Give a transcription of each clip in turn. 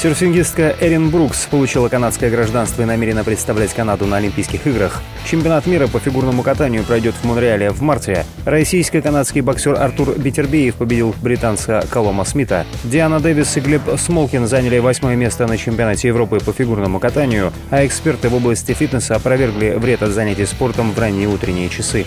Серфингистка Эрин Брукс получила канадское гражданство и намерена представлять Канаду на Олимпийских играх. Чемпионат мира по фигурному катанию пройдет в Монреале в марте. Российско-канадский боксер Артур Битербеев победил британца Колома Смита. Диана Дэвис и Глеб Смолкин заняли восьмое место на чемпионате Европы по фигурному катанию, а эксперты в области фитнеса опровергли вред от занятий спортом в ранние утренние часы.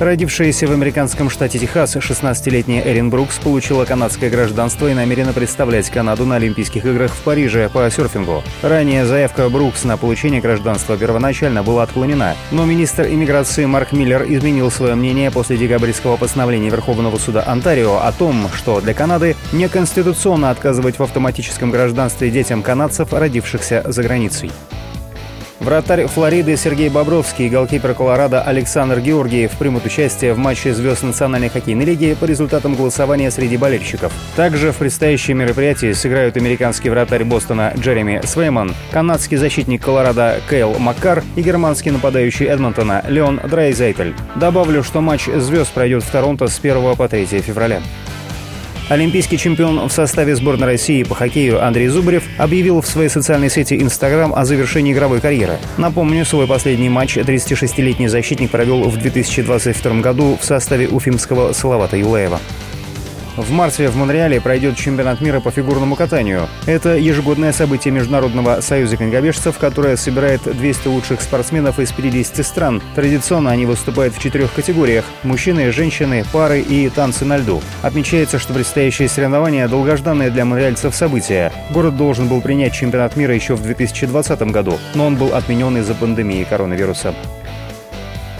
Родившаяся в американском штате Техас, 16-летняя Эрин Брукс получила канадское гражданство и намерена представлять Канаду на Олимпийских играх в Париже по серфингу. Ранее заявка Брукс на получение гражданства первоначально была отклонена, но министр иммиграции Марк Миллер изменил свое мнение после декабрьского постановления Верховного суда Онтарио о том, что для Канады неконституционно отказывать в автоматическом гражданстве детям канадцев, родившихся за границей. Вратарь Флориды Сергей Бобровский и голкипер Колорадо Александр Георгиев примут участие в матче звезд Национальной хоккейной лиги по результатам голосования среди болельщиков. Также в предстоящем мероприятии сыграют американский вратарь Бостона Джереми Свейман, канадский защитник Колорадо Кейл Маккар и германский нападающий Эдмонтона Леон Драйзейтель. Добавлю, что матч звезд пройдет в Торонто с 1 по 3 февраля. Олимпийский чемпион в составе сборной России по хоккею Андрей Зубарев объявил в своей социальной сети Инстаграм о завершении игровой карьеры. Напомню, свой последний матч 36-летний защитник провел в 2022 году в составе уфимского Салавата Юлаева. В марте в Монреале пройдет чемпионат мира по фигурному катанию. Это ежегодное событие Международного союза конькобежцев, которое собирает 200 лучших спортсменов из 50 стран. Традиционно они выступают в четырех категориях – мужчины, женщины, пары и танцы на льду. Отмечается, что предстоящие соревнования – долгожданные для монреальцев события. Город должен был принять чемпионат мира еще в 2020 году, но он был отменен из-за пандемии коронавируса.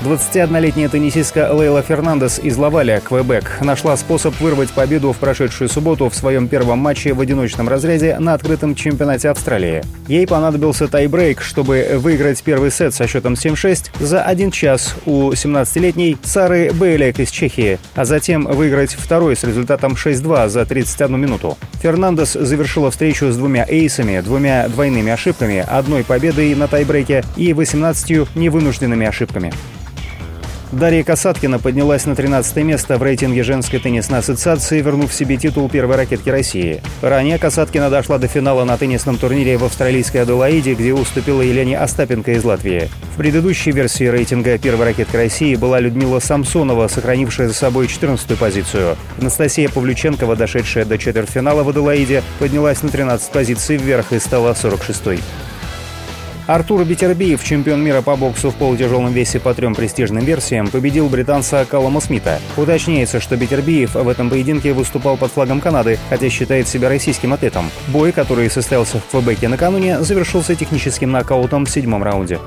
21-летняя теннисистка Лейла Фернандес из Лаваля, Квебек, нашла способ вырвать победу в прошедшую субботу в своем первом матче в одиночном разряде на открытом чемпионате Австралии. Ей понадобился тайбрейк, чтобы выиграть первый сет со счетом 7-6 за один час у 17-летней Сары Бейлек из Чехии, а затем выиграть второй с результатом 6-2 за 31 минуту. Фернандес завершила встречу с двумя эйсами, двумя двойными ошибками, одной победой на тайбрейке и 18 невынужденными ошибками. Дарья Касаткина поднялась на 13 место в рейтинге женской теннисной ассоциации, вернув себе титул первой ракетки России. Ранее Касаткина дошла до финала на теннисном турнире в австралийской Аделаиде, где уступила Елене Остапенко из Латвии. В предыдущей версии рейтинга первой ракетки России была Людмила Самсонова, сохранившая за собой 14-ю позицию. Анастасия Павлюченкова, дошедшая до четвертьфинала в Аделаиде, поднялась на 13 позиций вверх и стала 46-й. Артур Битербиев, чемпион мира по боксу в полутяжелом весе по трем престижным версиям, победил британца Калома Смита. Уточняется, что Битербиев в этом поединке выступал под флагом Канады, хотя считает себя российским атлетом. Бой, который состоялся в Квебеке накануне, завершился техническим нокаутом в седьмом раунде.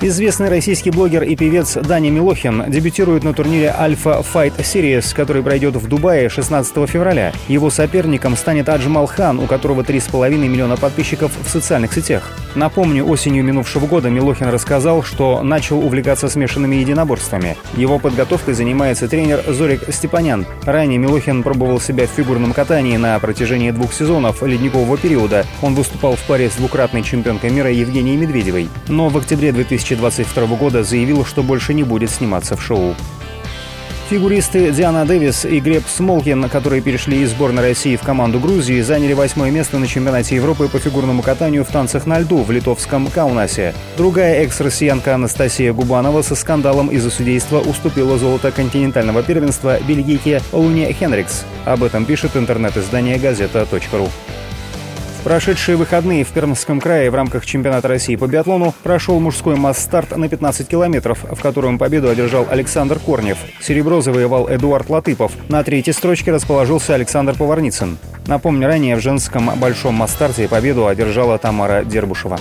Известный российский блогер и певец Даня Милохин дебютирует на турнире Alpha Fight Series, который пройдет в Дубае 16 февраля. Его соперником станет Аджмал Хан, у которого 3,5 миллиона подписчиков в социальных сетях. Напомню, осенью минувшего года Милохин рассказал, что начал увлекаться смешанными единоборствами. Его подготовкой занимается тренер Зорик Степанян. Ранее Милохин пробовал себя в фигурном катании на протяжении двух сезонов ледникового периода. Он выступал в паре с двукратной чемпионкой мира Евгенией Медведевой. Но в октябре 2000 2022 года заявил, что больше не будет сниматься в шоу. Фигуристы Диана Дэвис и Глеб Смолкин, которые перешли из сборной России в команду Грузии, заняли восьмое место на чемпионате Европы по фигурному катанию в танцах на льду в литовском Каунасе. Другая экс-россиянка Анастасия Губанова со скандалом из-за судейства уступила золото континентального первенства бельгийке Луне Хенрикс. Об этом пишет интернет-издание газета.ру. Прошедшие выходные в Пермском крае в рамках чемпионата России по биатлону прошел мужской масс-старт на 15 километров, в котором победу одержал Александр Корнев. Серебро завоевал Эдуард Латыпов. На третьей строчке расположился Александр Поварницын. Напомню, ранее в женском большом масс-старте победу одержала Тамара Дербушева.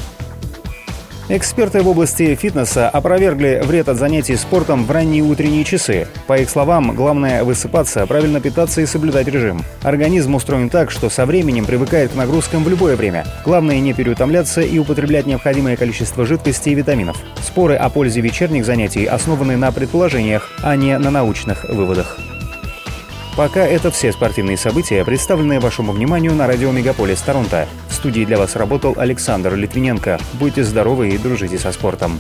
Эксперты в области фитнеса опровергли вред от занятий спортом в ранние утренние часы. По их словам, главное высыпаться, правильно питаться и соблюдать режим. Организм устроен так, что со временем привыкает к нагрузкам в любое время. Главное не переутомляться и употреблять необходимое количество жидкости и витаминов. Споры о пользе вечерних занятий основаны на предположениях, а не на научных выводах. Пока это все спортивные события, представленные вашему вниманию на радио Мегаполис Торонто. Студии для вас работал Александр Литвиненко. Будьте здоровы и дружите со спортом.